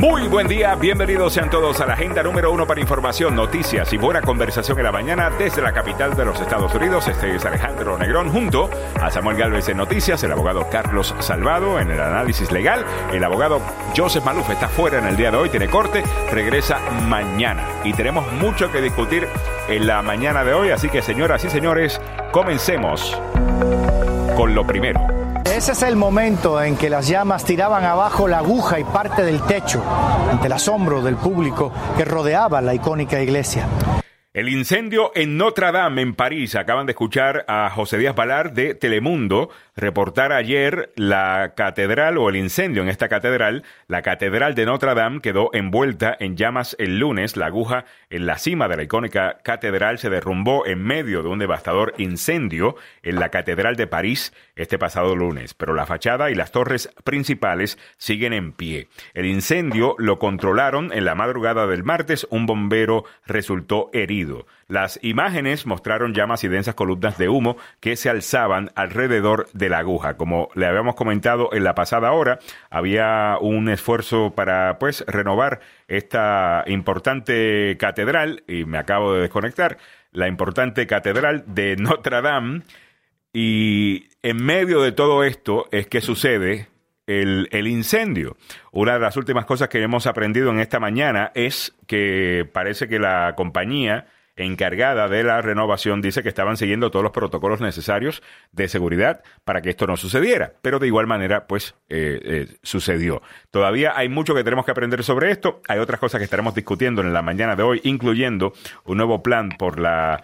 Muy buen día, bienvenidos sean todos a la agenda número uno para información, noticias y buena conversación en la mañana desde la capital de los Estados Unidos. Este es Alejandro Negrón junto a Samuel Galvez en noticias, el abogado Carlos Salvado en el análisis legal, el abogado Joseph Maluf está fuera en el día de hoy, tiene corte, regresa mañana y tenemos mucho que discutir en la mañana de hoy, así que señoras y señores, comencemos con lo primero. Ese es el momento en que las llamas tiraban abajo la aguja y parte del techo ante el asombro del público que rodeaba la icónica iglesia. El incendio en Notre Dame, en París. Acaban de escuchar a José Díaz Balar de Telemundo reportar ayer la catedral o el incendio en esta catedral. La catedral de Notre Dame quedó envuelta en llamas el lunes. La aguja en la cima de la icónica catedral se derrumbó en medio de un devastador incendio en la catedral de París este pasado lunes. Pero la fachada y las torres principales siguen en pie. El incendio lo controlaron en la madrugada del martes. Un bombero resultó herido. Las imágenes mostraron llamas y densas columnas de humo que se alzaban alrededor de la aguja. Como le habíamos comentado en la pasada hora, había un esfuerzo para pues renovar esta importante catedral y me acabo de desconectar, la importante catedral de Notre Dame y en medio de todo esto es que sucede el, el, incendio. Una de las últimas cosas que hemos aprendido en esta mañana es que parece que la compañía encargada de la renovación dice que estaban siguiendo todos los protocolos necesarios de seguridad para que esto no sucediera, pero de igual manera pues eh, eh, sucedió. Todavía hay mucho que tenemos que aprender sobre esto, hay otras cosas que estaremos discutiendo en la mañana de hoy, incluyendo un nuevo plan por la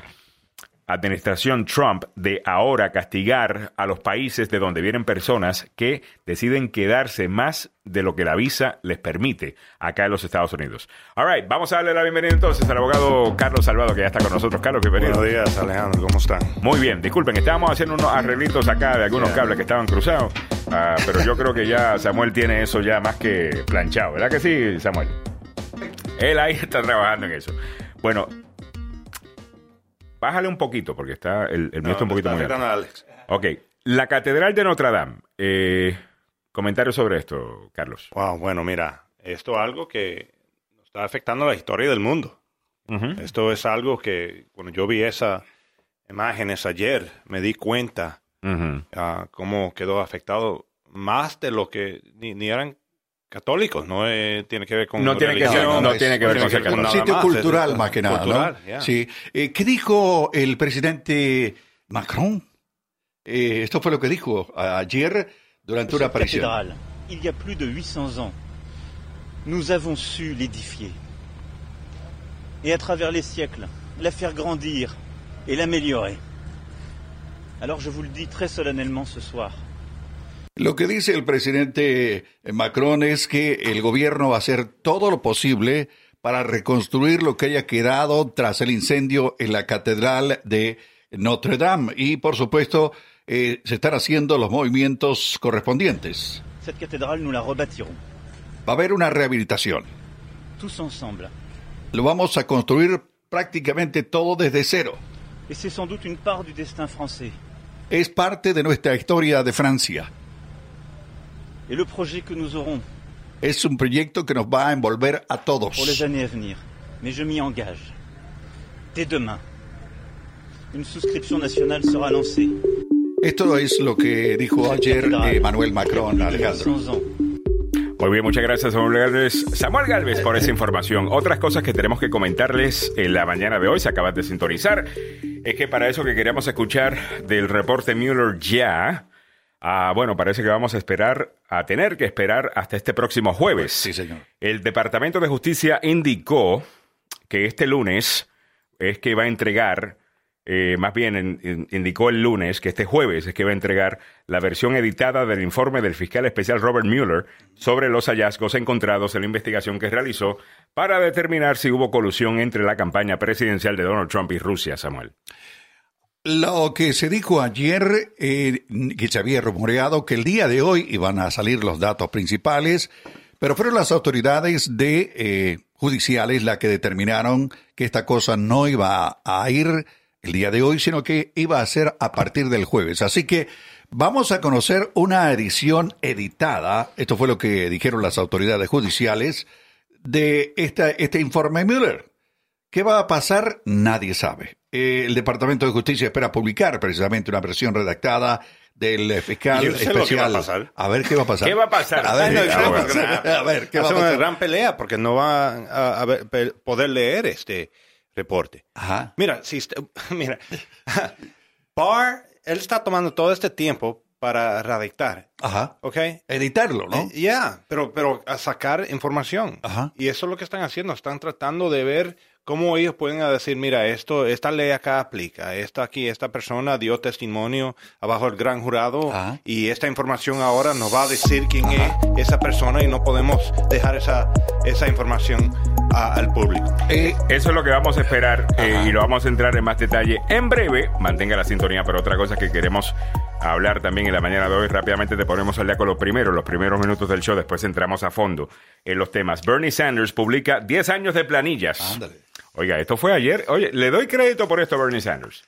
administración Trump de ahora castigar a los países de donde vienen personas que deciden quedarse más de lo que la visa les permite acá en los Estados Unidos. All right, vamos a darle la bienvenida entonces al abogado Carlos Salvado que ya está con nosotros. Carlos, bienvenido. Buenos días, Alejandro, ¿cómo están? Muy bien, disculpen, estábamos haciendo unos arreglitos acá de algunos cables que estaban cruzados, uh, pero yo creo que ya Samuel tiene eso ya más que planchado, ¿verdad que sí, Samuel? Él ahí está trabajando en eso. Bueno, Bájale un poquito, porque está el, el mío está un poquito muy alto. Alex. Ok. La Catedral de Notre Dame. Eh, comentarios sobre esto, Carlos. Wow, bueno, mira, esto es algo que está afectando la historia del mundo. Uh -huh. Esto es algo que, cuando yo vi esas imágenes ayer, me di cuenta uh -huh. uh, cómo quedó afectado más de lo que ni, ni eran católicos, no eh, tiene que ver con no tiene que ser, no, no, tiene que ver con ser un sitio más, cultural es, más que nada, cultural, ¿no? yeah. Sí. Eh, ¿Qué dijo el presidente Macron? Eh, esto fue lo que dijo ayer durante una aparición. Cathédrale, il y a plus de 800 ans, nous avons su l'édifier et à travers les siècles la faire grandir et l'améliorer. Alors je vous le dis très solennellement ce soir. Lo que dice el presidente Macron es que el gobierno va a hacer todo lo posible para reconstruir lo que haya quedado tras el incendio en la catedral de Notre Dame y, por supuesto, eh, se están haciendo los movimientos correspondientes. Cette cathédrale, nous la rebâtirons. Va a haber una rehabilitación. Tous ensemble. Lo vamos a construir prácticamente todo desde cero. Et c'est sans doute une part du destin français. Es parte de nuestra historia de Francia. Et le projet que nous aurons Es un proyecto que nos va a envolver a todos. pour les années à venir. Mais je m'y engage. Dès demain, une souscription nationale sera lancée. Esto es lo que dijo ayer Emmanuel Macron, Alejandro. 800 ans. Muy bien, muchas gracias Samuel Galvez. Samuel Galvez por esa información. Otras cosas que tenemos que comentarles en la mañana de hoy, se acaban de sintonizar, es que para eso que queríamos escuchar del reporte Mueller ya, Ah, bueno, parece que vamos a esperar, a tener que esperar hasta este próximo jueves. Sí, señor. El Departamento de Justicia indicó que este lunes es que va a entregar, eh, más bien en, en, indicó el lunes que este jueves es que va a entregar la versión editada del informe del fiscal especial Robert Mueller sobre los hallazgos encontrados en la investigación que realizó para determinar si hubo colusión entre la campaña presidencial de Donald Trump y Rusia, Samuel. Lo que se dijo ayer, eh, que se había rumoreado que el día de hoy iban a salir los datos principales, pero fueron las autoridades de eh, judiciales las que determinaron que esta cosa no iba a, ir el día de hoy, sino que iba a ser a partir del jueves. Así que vamos a conocer una edición editada, esto fue lo que dijeron las autoridades judiciales, de esta, este informe Mueller. ¿Qué va a pasar? Nadie sabe. Eh, el Departamento de Justicia espera publicar precisamente una versión redactada del fiscal especial. a, ver qué va a pasar. ¿Qué va a pasar? A ver, a ver ¿qué va a pasar? una gran pelea porque no va a, poder leer este reporte. Ajá. Mira, si mira, Barr, él está tomando todo este tiempo para redactar. Ajá. ¿Ok? Editarlo, ¿no? Eh, ya, pero, pero a sacar información. Ajá. Y eso es lo que están haciendo. Están tratando de ver cómo ellos pueden decir, mira, esto, esta ley acá aplica. Esta aquí, esta persona dio testimonio abajo del gran jurado. Y esta información ahora nos va a decir quién es esa persona y no podemos dejar esa, esa información al público. Eh, eso es lo que vamos a esperar eh, y lo vamos a entrar en más detalle en breve. Mantenga la sintonía, pero otra cosa que queremos hablar también en la mañana de hoy. Rápidamente te ponemos al día con los primeros, los primeros minutos del show, después entramos a fondo en los temas. Bernie Sanders publica 10 años de planillas. Oiga, esto fue ayer. Oye, le doy crédito por esto a Bernie Sanders,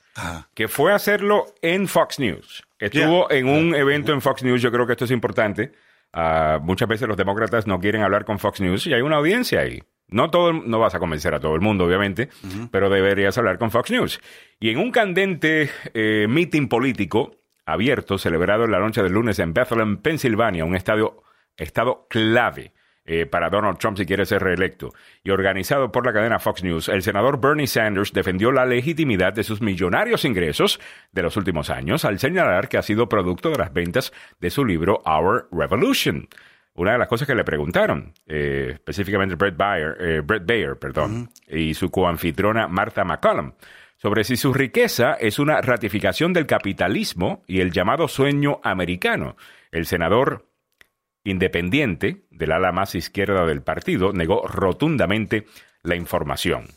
que fue a hacerlo en Fox News. Estuvo en un evento en Fox News, yo creo que esto es importante. Ah, muchas veces los demócratas no quieren hablar con Fox News y hay una audiencia ahí. No, todo, no vas a convencer a todo el mundo, obviamente, pero deberías hablar con Fox News. Y en un candente eh, meeting político, abierto celebrado en la noche del lunes en Bethlehem, Pensilvania, un estadio, estado clave eh, para Donald Trump si quiere ser reelecto, y organizado por la cadena Fox News, el senador Bernie Sanders defendió la legitimidad de sus millonarios ingresos de los últimos años al señalar que ha sido producto de las ventas de su libro Our Revolution. Una de las cosas que le preguntaron, eh, específicamente Brett Bayer, eh, Brett Bayer perdón, y su coanfitrona Martha McCollum, sobre si su riqueza es una ratificación del capitalismo y el llamado sueño americano. El senador independiente del ala más izquierda del partido negó rotundamente la información.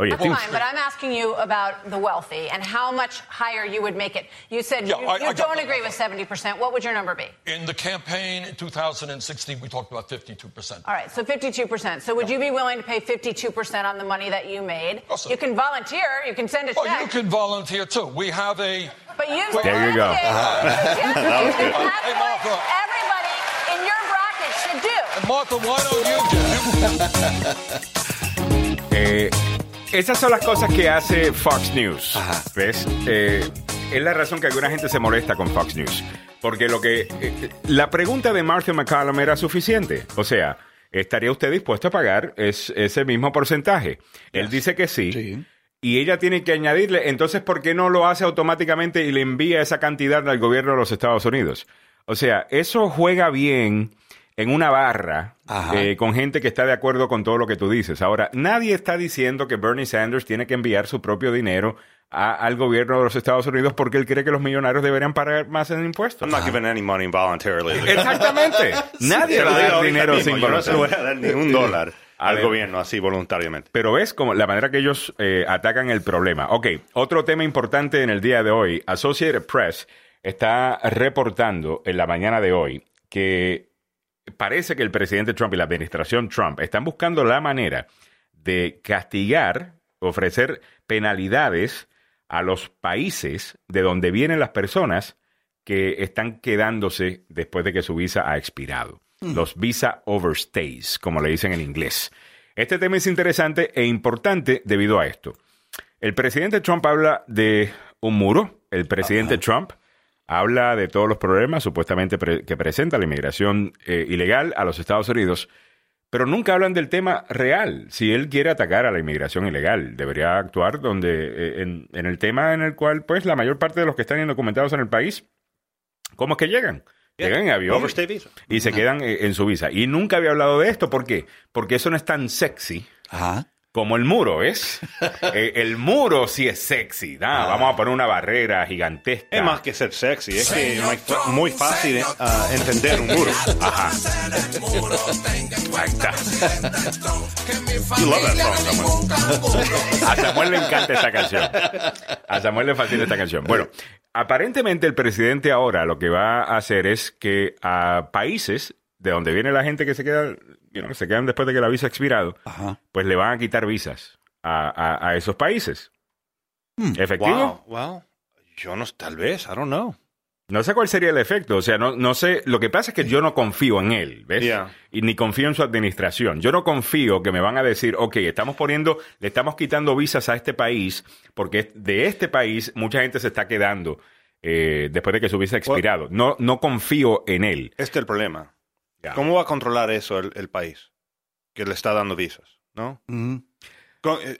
Oye, That's fine, but I'm asking you about the wealthy and how much higher you would make it. You said yeah, you, I, you I don't agree with 70%. What would your number be? In the campaign in 2016, we talked about 52%. All right, so 52%. So would you be willing to pay 52% on the money that you made? Also, you can volunteer. You can send a check. Oh, you can volunteer too. We have a. But you there you go. Hey, Martha. Everybody bracket should do. And Martha, why don't you do? eh, Esas son las cosas que hace Fox News. ¿Ves? Eh, es la razón que alguna gente se molesta con Fox News. Porque lo que. Eh, la pregunta de Martha McCallum era suficiente. O sea, ¿estaría usted dispuesto a pagar ese mismo porcentaje? Él dice que sí. Y ella tiene que añadirle, entonces, ¿por qué no lo hace automáticamente y le envía esa cantidad al gobierno de los Estados Unidos? O sea, eso juega bien en una barra eh, con gente que está de acuerdo con todo lo que tú dices. Ahora, nadie está diciendo que Bernie Sanders tiene que enviar su propio dinero al gobierno de los Estados Unidos porque él cree que los millonarios deberían pagar más en impuestos. I'm not giving any money voluntarily. Exactamente. Nadie va a dar dinero sin Yo no se lo voy a dar ni un dólar al gobierno así voluntariamente. Pero ves como la manera que ellos eh, atacan el problema. Ok, otro tema importante en el día de hoy. Associated Press está reportando en la mañana de hoy que parece que el presidente Trump y la administración Trump están buscando la manera de castigar, ofrecer penalidades a los países de donde vienen las personas que están quedándose después de que su visa ha expirado. Mm. Los visa overstays, como le dicen en inglés. Este tema es interesante e importante debido a esto. El presidente Trump habla de un muro. El presidente Trump habla de todos los problemas supuestamente que presenta la inmigración eh, ilegal a los Estados Unidos, pero nunca hablan del tema real. Si él quiere atacar a la inmigración ilegal, debería actuar donde eh, en, el tema en el cual, pues, la mayor parte de los que están indocumentados en el país, ¿cómo es que llegan? Llegan en avión y se quedan eh, en su visa. Y nunca había hablado de esto. ¿Por qué? Porque eso no es tan sexy. Ajá como el muro, ¿ves? Eh, el muro sí es sexy. Ah. Vamos a poner una barrera gigantesca. Es más que ser sexy, es que es muy fácil uh, entender un muro. Ajá. Ahí está. You love that song, A Samuel le encanta esta canción. A Samuel le fascina esta canción. Bueno, aparentemente el presidente ahora lo que va a hacer es que a países de donde viene la gente que se queda que se quedan después de que la visa ha expirado, pues le van a quitar visas a, esos países. Hmm. ¿Efectivo? Wow, Yo no, tal vez, I don't know. No sé cuál sería el efecto, o sea, no, no sé, lo que pasa es que yo no confío en él, ¿ves? Y ni confío en su administración. Yo no confío que me van a decir, ok, estamos poniendo, le estamos quitando visas a este país, porque de este país mucha gente se está quedando eh, después de que su visa ha expirado. No, no confío en él. Este es el problema. ¿Cómo va a controlar eso el, país que le está dando visas, no? Eh,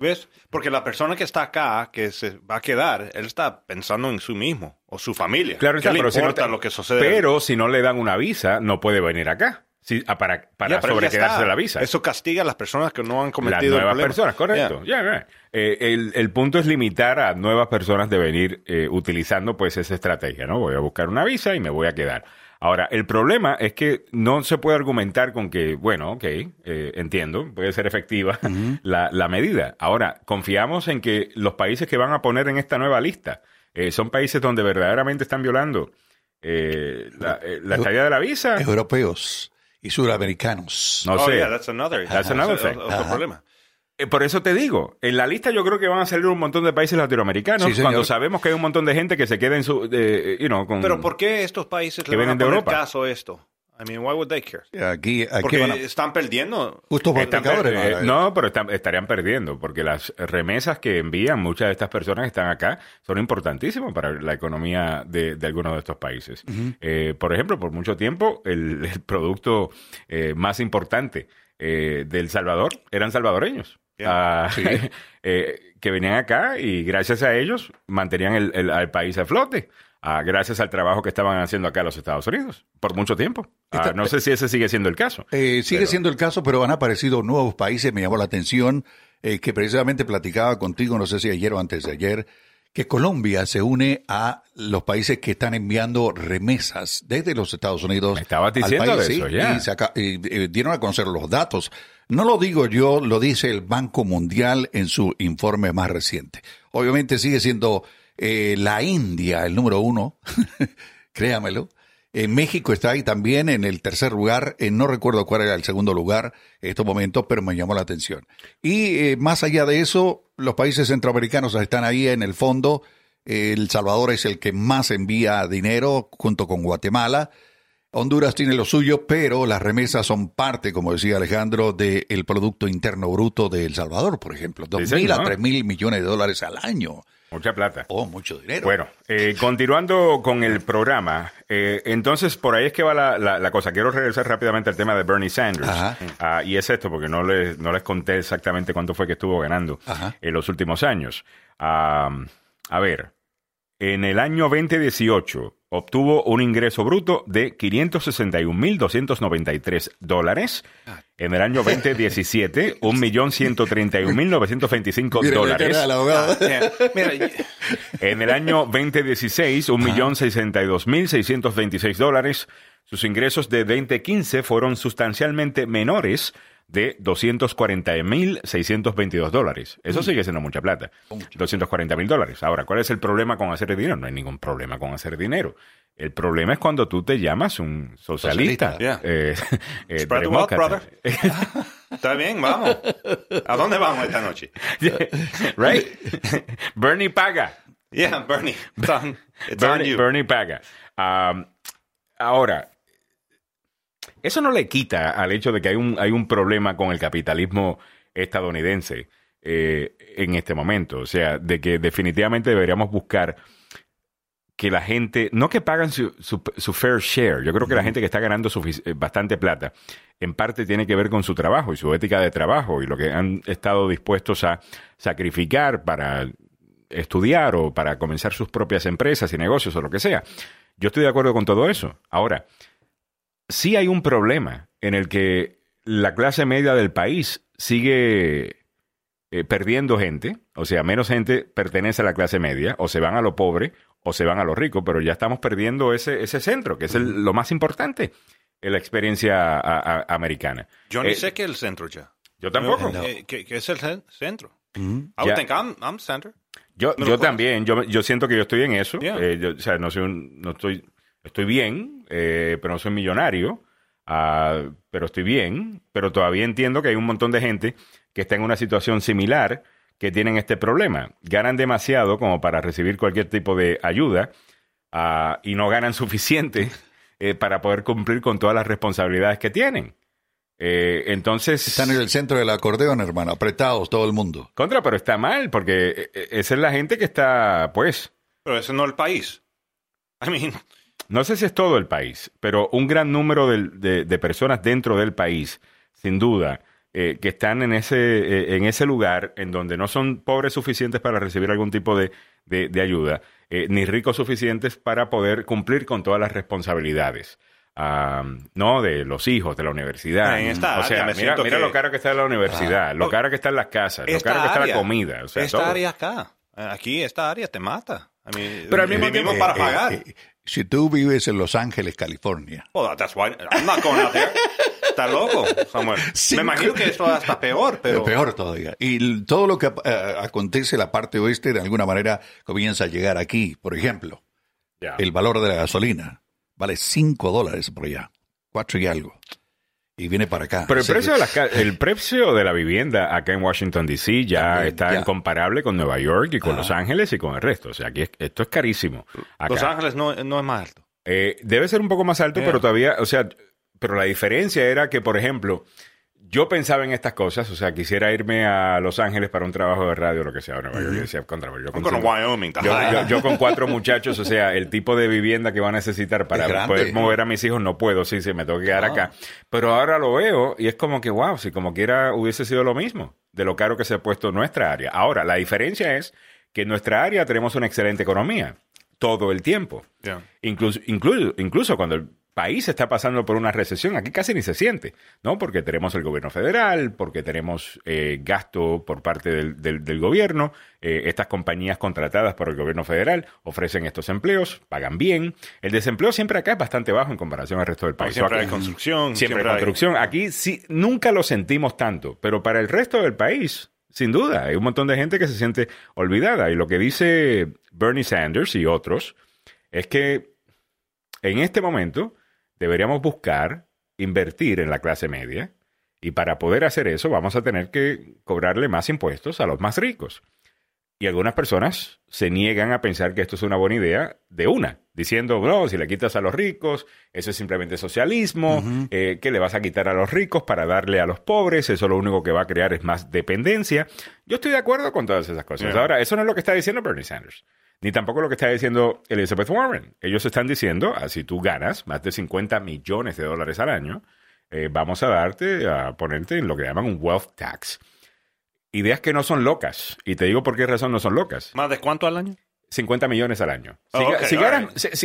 ¿Ves? Porque la persona que está acá, que se va a quedar, él está pensando en sí mismo o su familia. Claro, ¿Qué le pero importa lo que sucede? Pero si no le dan una visa, no puede venir acá. Ah, para para sobrequedarse la visa. Eso castiga a las personas que no han cometido Las nuevas personas, correcto. Eh, el, el, punto es limitar a nuevas personas de venir eh, utilizando pues esa estrategia, ¿no? Voy a buscar una visa y me voy a quedar. Ahora, el problema es que no se puede argumentar con que, bueno, ok, eh, entiendo, puede ser efectiva la, la, medida. Ahora, confiamos en que los países que van a poner en esta nueva lista eh, son países donde verdaderamente están violando eh, la, la estadía de la visa. Europeos y suramericanos. No oh, sé. that's another, that's another thing. Otro problema. Eh, por eso te digo, en la lista yo creo que van a salir un montón de países latinoamericanos cuando sabemos que hay un montón de gente que se queda en su, you know, con, Pero ¿por qué estos países que vienen de Europa? caso esto? I mean, why would they care? Aquí, aquí porque están perdiendo. Justo por están eh, no, pero estarían perdiendo, porque las remesas que envían muchas de estas personas que están acá son importantísimas para la economía de, algunos de estos países. Eh, por ejemplo, por mucho tiempo, el, producto más importante del Salvador eran salvadoreños. Ah, eh, que venían acá y gracias a ellos mantenían el, país a flote. Ah, gracias al trabajo que estaban haciendo acá los Estados Unidos por mucho tiempo. Ah, no sé si ese sigue siendo el caso. Eh, sigue siendo el caso, pero han aparecido nuevos países. Me llamó la atención eh, que precisamente platicaba contigo, no sé si ayer o antes de ayer, que Colombia se une a los países que están enviando remesas desde los Estados Unidos. estaba diciendo eso, ya. Y, dieron a conocer los datos. No lo digo yo, lo dice el Banco Mundial en su informe más reciente. Obviamente sigue siendo eh, la India el número uno, créamelo. En México está ahí también en el tercer lugar, eh, no recuerdo cuál era el segundo lugar en estos momentos, pero me llamó la atención. Y eh, más allá de eso, los países centroamericanos están ahí en el fondo. El Salvador es el que más envía dinero junto con Guatemala. Honduras tiene lo suyo, pero las remesas son parte, como decía Alejandro, del Producto Interno Bruto de El Salvador, por ejemplo. Dos mil a tres mil millones de dólares al año. Mucha plata. Oh, mucho dinero. Bueno, eh, continuando con el programa, eh, entonces por ahí es que va la, cosa. Quiero regresar rápidamente al tema de Bernie Sanders. Ah, y es esto, porque no les, no les conté exactamente cuánto fue que estuvo ganando en los últimos años. a ver, en el año 2018 obtuvo un ingreso bruto de 561.293 dólares. En el año 2017, 1.131.925 dólares. En el año 2016, 1.062.626 dólares. Sus ingresos de 2015 fueron sustancialmente menores de 240.622 dólares. Eso mm. sigue siendo mucha plata. 240.000 dólares. Ahora, ¿cuál es el problema con hacer dinero? No hay ningún problema con hacer dinero. El problema es cuando tú te llamas un socialista. Eh, eh, Spread the wealth, brother. Está bien, vamos. ¿A dónde vamos esta noche? right? Bernie paga. Yeah, Bernie. Bernie, paga. Um, ahora, eso no le quita al hecho de que hay un, hay un problema con el capitalismo estadounidense eh, en este momento. O sea, de que definitivamente deberíamos buscar que la gente, no que pagan su, su, fair share, yo creo que la gente que está ganando eh, bastante plata, en parte tiene que ver con su trabajo y su ética de trabajo y lo que han estado dispuestos a sacrificar para estudiar o para comenzar sus propias empresas y negocios o lo que sea. Yo estoy de acuerdo con todo eso. Ahora, sí hay un problema en el que la clase media del país sigue eh, perdiendo gente, o sea, menos gente pertenece a la clase media, o se van a lo pobre, o se van a lo rico, pero ya estamos perdiendo ese, ese centro, que es lo más importante en la experiencia americana. Yo ni eh, sé qué es el centro ya. Yo tampoco. Eh, ¿Qué, es el centro? I would think I'm, center. Yo, yo también, yo, yo siento que yo estoy en eso. o sea, no, soy no estoy estoy bien, eh, pero no soy millonario, ah, pero estoy bien, pero todavía entiendo que hay un montón de gente que está en una situación similar que tienen este problema. Ganan demasiado como para recibir cualquier tipo de ayuda ah, y no ganan suficiente eh, para poder cumplir con todas las responsabilidades que tienen. Eh, entonces. Están en el centro del acordeón, hermano, apretados todo el mundo. Contra, pero está mal, porque eh, esa es la gente que está, pues. Pero ese no es el país. I mean. No sé si es todo el país, pero un gran número de, personas dentro del país, sin duda, eh, que están en ese, en ese lugar en donde no son pobres suficientes para recibir algún tipo de, ayuda, ni ricos suficientes para poder cumplir con todas las responsabilidades no de los hijos de la universidad. o sea, mira, mira lo caro que está la universidad, ah. lo caro que están las casas, lo caro que está la comida. O sea, esta área acá, aquí esta área te mata. Pero al mismo tiempo para pagar. Si tú vives en Los Ángeles, California. Oh, that's why I'm not going out there. Está loco, Samuel. Me imagino que esto está peor, pero... Peor todavía. Y todo lo que eh, acontece en la parte oeste de alguna manera comienza a llegar aquí. Por ejemplo, el valor de la gasolina vale 5 dólares por allá, 4 y algo. Y viene para acá. Pero el precio, de la, el precio de la vivienda acá en Washington, D.C. ya está incomparable con Nueva York y con Los Ángeles y con el resto. O sea, aquí esto es carísimo. Los Ángeles no, no, es más alto. Eh, debe ser un poco más alto, pero todavía, o sea, pero la diferencia era que, por ejemplo, yo pensaba en estas cosas, o sea, quisiera irme a Los Ángeles para un trabajo de radio, lo que sea, Nueva York, decía, contra, yo, con, Wyoming, yo, con cuatro muchachos, o sea, el tipo de vivienda que van a necesitar para poder mover a mis hijos no puedo, sí, sí, me tengo que quedar acá. Pero ahora lo veo y es como que, wow, si como quiera hubiese sido lo mismo, de lo caro que se ha puesto nuestra área. Ahora, la diferencia es que en nuestra área tenemos una excelente economía todo el tiempo. Incluso, incluso, incluso cuando el país está pasando por una recesión, aquí casi ni se siente, ¿no? Porque tenemos el gobierno federal, porque tenemos eh, gasto por parte del, gobierno, eh, estas compañías contratadas por el gobierno federal ofrecen estos empleos, pagan bien. El desempleo siempre acá es bastante bajo en comparación al resto del país. Siempre hay construcción. Siempre, hay construcción. Aquí sí, nunca lo sentimos tanto, pero para el resto del país, sin duda, hay un montón de gente que se siente olvidada. Y lo que dice Bernie Sanders y otros es que en este momento deberíamos buscar invertir en la clase media y para poder hacer eso vamos a tener que cobrarle más impuestos a los más ricos. Y algunas personas se niegan a pensar que esto es una buena idea de una, diciendo, no, si le quitas a los ricos, eso es simplemente socialismo, eh, que le vas a quitar a los ricos para darle a los pobres, eso lo único que va a crear es más dependencia. Yo estoy de acuerdo con todas esas cosas. Ahora, eso no es lo que está diciendo Bernie Sanders ni tampoco lo que está diciendo Elizabeth Warren. Ellos están diciendo, así ah, tú ganas más de 50 millones de dólares al año, eh, vamos a darte, a ponerte en lo que llaman un wealth tax. Ideas que no son locas. Y te digo por qué razón no son locas. ¿Más de cuánto al año? 50 millones al año. Si,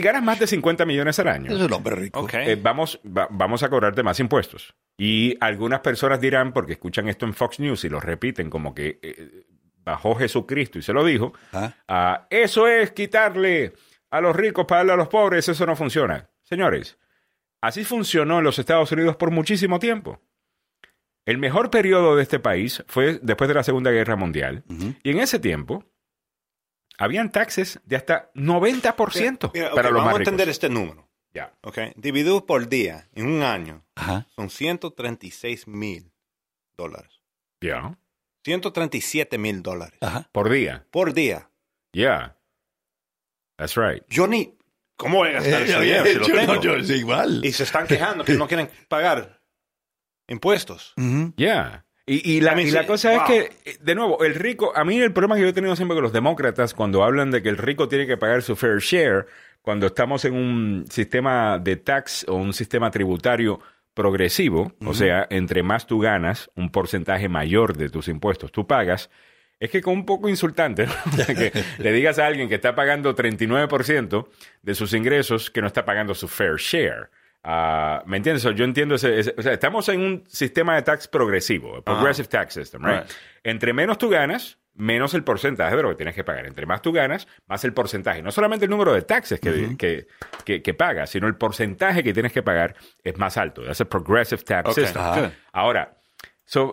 ganas, más de 50 millones al año, es un hombre rico. Eh, vamos, vamos a cobrarte más impuestos. Y algunas personas dirán, porque escuchan esto en Fox News y lo repiten como que eh, bajó Jesucristo y se lo dijo, ah. Ah, eso es quitarle a los ricos para darle a los pobres, eso no funciona. Señores, así funcionó en los Estados Unidos por muchísimo tiempo. El mejor periodo de este país fue después de la Segunda Guerra Mundial. Y en ese tiempo, habían taxes de hasta 90% para los vamos a entender este número. Ya. Okay. Dividido por día en un año, son 136 mil dólares. Ya. 137 mil dólares. Por día. Por día. Yeah. That's right. Yo ni... ¿Cómo voy a gastar ese dinero si lo tengo? yo, igual. Y se están quejando que no quieren pagar impuestos. Yeah. Y, la, y la cosa es que, de nuevo, el rico, a mí el problema que yo he tenido siempre con los demócratas cuando hablan de que el rico tiene que pagar su fair share, cuando estamos en un sistema de tax o un sistema tributario progresivo, o sea, entre más tú ganas, un porcentaje mayor de tus impuestos tú pagas, es que con un poco insultante que le digas a alguien que está pagando 39% de sus ingresos que no está pagando su fair share. Ah, ¿Me entiendes? Yo entiendo ese, O sea, estamos en un sistema de tax progresivo, progressive tax system, right? Entre menos tú ganas, menos el porcentaje de lo que tienes que pagar. Entre más tú ganas, más el porcentaje. No solamente el número de taxes que, que, pagas, sino el porcentaje que tienes que pagar es más alto. Es el progressive tax system. Ahora,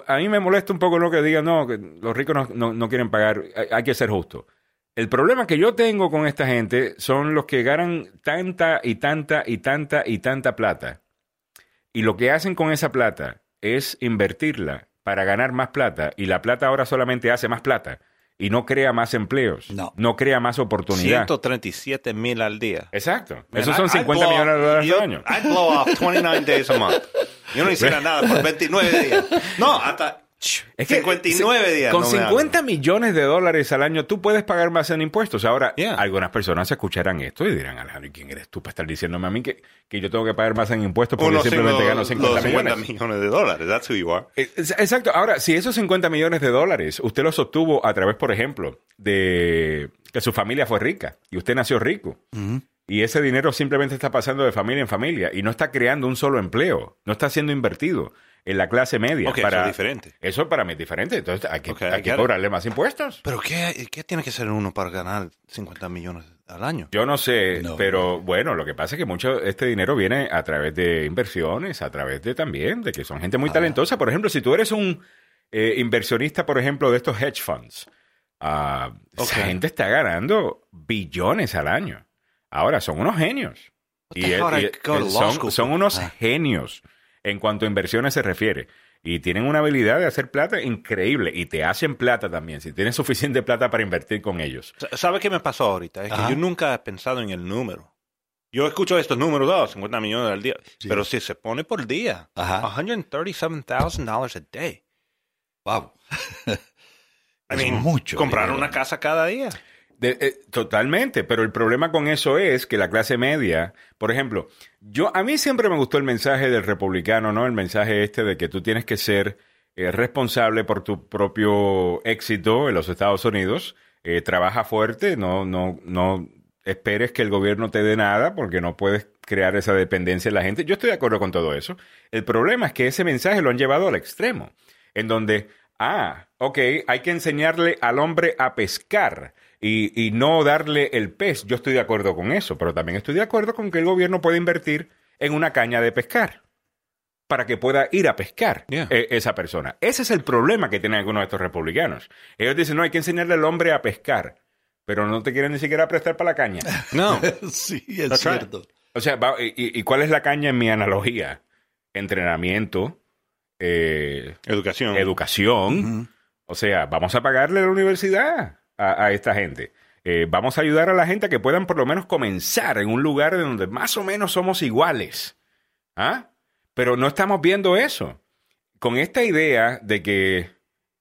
a mí me molesta un poco lo que digan, no, que los ricos no, quieren pagar, hay, que ser justo. El problema que yo tengo con esta gente son los que ganan tanta y tanta y tanta y tanta plata. Y lo que hacen con esa plata es invertirla para ganar más plata y la plata ahora solamente hace más plata y no crea más empleos, no, crea más oportunidades. 137 mil al día. Exacto. Esos son 50 millones de dólares al año. I blow off 29 days a month. Yo no hiciera nada por 29 días. No, hasta es que 59 días. Con 50 millones de dólares al año tú puedes pagar más en impuestos. Ahora, algunas personas escucharán esto y dirán, Alejandro, ¿quién eres tú para estar diciéndome a mí que, que yo tengo que pagar más en impuestos porque simplemente gano 50 millones? millones de dólares. That's who you are. Eh, exacto. Ahora, si esos 50 millones de dólares usted los obtuvo a través, por ejemplo, de que su familia fue rica y usted nació rico. Y ese dinero simplemente está pasando de familia en familia y no está creando un solo empleo, no está siendo invertido en la clase media. para, eso es diferente. Eso para mí es diferente. Entonces hay que, hay que cobrarle más impuestos. ¿Pero qué, qué tiene que ser uno para ganar 50 millones al año? Yo no sé, pero bueno, lo que pasa es que mucho este dinero viene a través de inversiones, a través de también, de que son gente muy ah. talentosa. Por ejemplo, si tú eres un eh, inversionista, por ejemplo, de estos hedge funds, uh, esa gente está ganando billones al año. Ahora, son unos genios. Y, son, son, unos genios en cuanto a inversiones se refiere. Y tienen una habilidad de hacer plata increíble y te hacen plata también, si tienes suficiente plata para invertir con ellos. ¿Sabe qué me pasó ahorita? Es que yo nunca he pensado en el número. Yo escucho estos números, oh, 50 millones al día, pero si se pone por día, $137,000 a day. Wow. es mucho. Comprar una casa cada día. Eh, totalmente, pero el problema con eso es que la clase media, por ejemplo, yo a mí siempre me gustó el mensaje del republicano, ¿no? El mensaje este de que tú tienes que ser eh, responsable por tu propio éxito en los Estados Unidos, eh, trabaja fuerte, no, no, no esperes que el gobierno te dé nada porque no puedes crear esa dependencia en la gente. Yo estoy de acuerdo con todo eso. El problema es que ese mensaje lo han llevado al extremo, en donde, ah, ok, hay que enseñarle al hombre a pescar y, no darle el pez. Yo estoy de acuerdo con eso, pero también estoy de acuerdo con que el gobierno puede invertir en una caña de pescar para que pueda ir a pescar e, esa persona. Ese es el problema que tienen algunos de estos republicanos. Ellos dicen, no, hay que enseñarle al hombre a pescar, pero no te quieren ni siquiera prestar para la caña. No. sí, es cierto. O sea, y, cuál es la caña en mi analogía? Entrenamiento, eh, educación. Educación. O sea, vamos a pagarle a la universidad a, esta gente. Eh, vamos a ayudar a la gente a que puedan por lo menos comenzar en un lugar donde más o menos somos iguales. ¿Ah? Pero no estamos viendo eso. Con esta idea de que,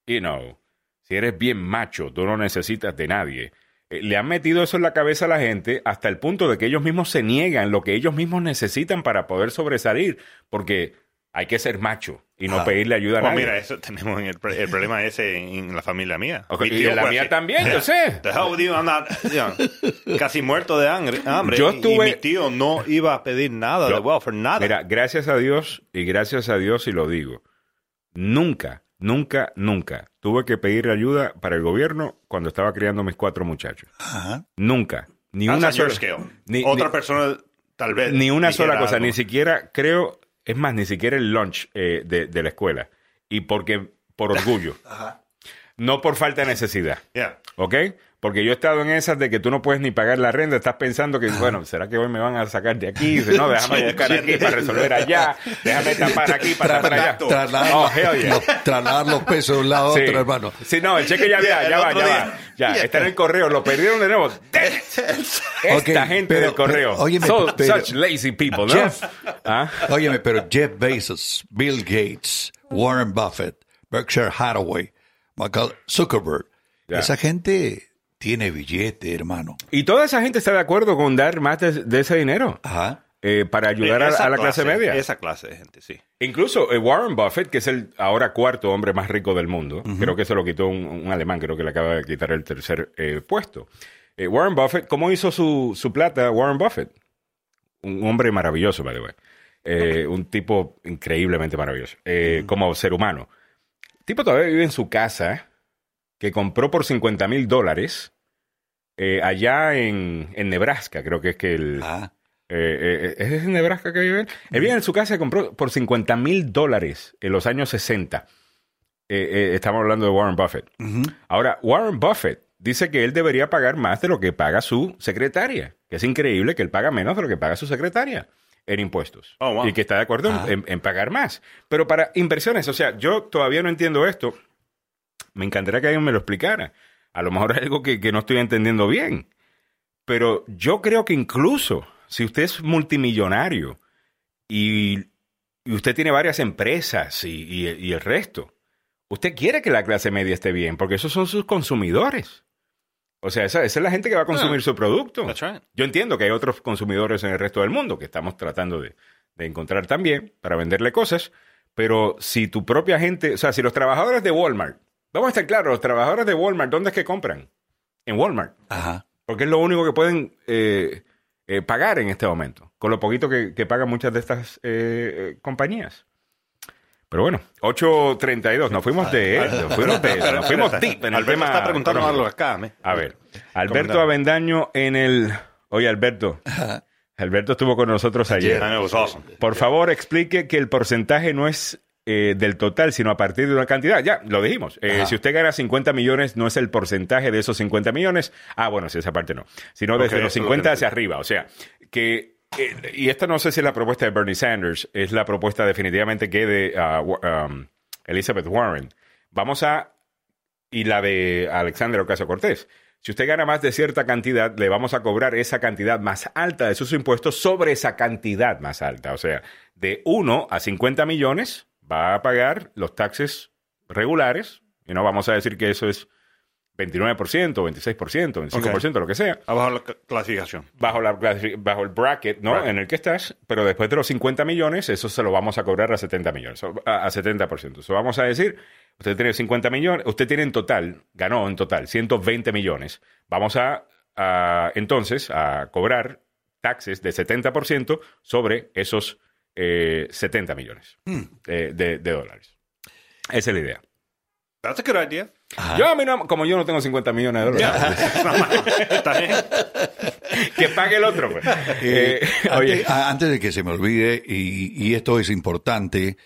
you know, si eres bien macho, tú no necesitas de nadie. Eh, le han metido eso en la cabeza a la gente hasta el punto de que ellos mismos se niegan lo que ellos mismos necesitan para poder sobresalir. Porque hay que ser macho y no pedirle ayuda a pues nadie. mira, eso tenemos el, problema ese en, la familia mía. y en la mía también, yo sé. casi muerto de hambre. Yo estuve, y mi tío no iba a pedir nada de welfare, nada. Mira, gracias a Dios, y gracias a Dios y lo digo, nunca, nunca, nunca tuve que pedir ayuda para el gobierno cuando estaba criando mis cuatro muchachos. Nunca. Ni una sola, ni, Otra persona tal vez. Ni una sola cosa, ni siquiera creo es más, ni siquiera el lunch eh, de, de, la escuela. Y porque, por orgullo. No por falta de necesidad. ¿Ok? Porque yo he estado en esas de que tú no puedes ni pagar la renta, estás pensando que, bueno, ¿será que hoy me van a sacar de aquí? no, déjame buscar aquí para resolver allá, déjame tapar aquí para tapar allá. Trasladar, oh, los, trasladar los pesos de un lado a otro, hermano. Sí, no, el cheque ya, ya, ya va, ya va. Ya, está en el correo, lo perdieron de nuevo. Esta gente del correo. Óyeme, such lazy people, ¿no? Jeff, ¿Ah? Óyeme, pero Jeff Bezos, Bill Gates, Warren Buffett, Berkshire Hathaway, Michael Zuckerberg, esa gente tiene billete, hermano. Y toda esa gente está de acuerdo con dar más de, ese dinero. Ajá. Eh, para ayudar a, la clase, media. Esa clase de gente, sí. Incluso eh, Warren Buffett, que es el ahora cuarto hombre más rico del mundo, creo que se lo quitó un, alemán, creo que le acaba de quitar el tercer eh, puesto. Warren Buffett, ¿cómo hizo su, su, plata Warren Buffett? Un hombre maravilloso, by the way. Un tipo increíblemente maravilloso, como ser humano. El tipo todavía vive en su casa, que compró por 50 mil dólares eh, allá en, en, Nebraska, creo que es que el... Ah. Eh, eh, ¿Es en Nebraska que vive? Él vive en su casa y compró por 50 mil dólares en los años 60. estamos hablando de Warren Buffett. Ahora, Warren Buffett dice que él debería pagar más de lo que paga su secretaria. Que es increíble que él paga menos de lo que paga su secretaria en impuestos. Oh, y que está de acuerdo en, en, pagar más. Pero para inversiones, o sea, yo todavía no entiendo esto. Me encantaría que alguien me lo explicara. A lo mejor es algo que, no estoy entendiendo bien. Pero yo creo que incluso si usted es multimillonario y, usted tiene varias empresas y, el resto, usted quiere que la clase media esté bien, porque esos son sus consumidores. O sea, esa, es la gente que va a consumir su producto. Yo entiendo que hay otros consumidores en el resto del mundo que estamos tratando de, de encontrar también para venderle cosas, pero si tu propia gente, o sea, si los trabajadores de Walmart Vamos a estar claros, los trabajadores de Walmart, ¿dónde es que compran? En Walmart. Ajá. Porque es lo único que pueden eh, eh, pagar en este momento, con lo poquito que, pagan muchas de estas eh, compañías. Pero bueno, 8.32, nos fuimos de nos fuimos de nos fuimos deep en el tema. está preguntando algo acá. A ver, Alberto Avendaño en el... Oye, Alberto, Alberto estuvo con nosotros ayer. Por favor, explique que el porcentaje no es eh, del total, sino a partir de una cantidad. Ya, lo dijimos. Eh, si usted gana 50 millones, no es el porcentaje de esos 50 millones. Ah, bueno, si esa parte no. Sino desde los 50 hacia arriba. O sea, que eh, y esta no sé si es la propuesta de Bernie Sanders, es la propuesta definitivamente que de uh, um, Elizabeth Warren. Vamos a. Y la de Alexander Ocasio Cortés. Si usted gana más de cierta cantidad, le vamos a cobrar esa cantidad más alta de sus impuestos sobre esa cantidad más alta. O sea, de 1 a 50 millones, va a pagar los taxes regulares, y no vamos a decir que eso es 29%, 26%, 25%, lo que sea. Bajo la clasificación. Bajo, la, bajo el bracket, ¿no? En el que estás, pero después de los 50 millones, eso se lo vamos a cobrar a 70 millones, a, 70%. Eso vamos a decir, usted tiene 50 millones, usted tiene en total, ganó en total 120 millones. Vamos a, entonces a cobrar taxes de 70% sobre esos eh, 70 millones hmm. de, dólares. Esa es la idea. That's a good idea. Yo a mí no, como yo no tengo 50 millones de dólares. que pague el otro. Pues. Eh, eh, antes, de que se me olvide, y, esto es importante,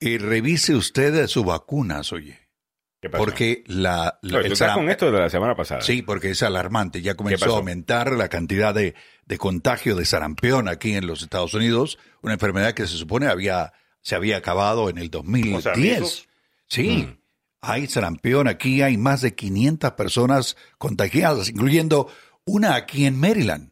eh, revise usted sus vacunas, oye. Porque la, la con esto de la semana pasada. Sí, porque es alarmante. Ya comenzó a aumentar la cantidad de, de contagio de sarampión aquí en los Estados Unidos, una enfermedad que se supone había se había acabado en el 2010. sí, mm. hay sarampión aquí, hay más de 500 personas contagiadas, incluyendo una aquí en Maryland.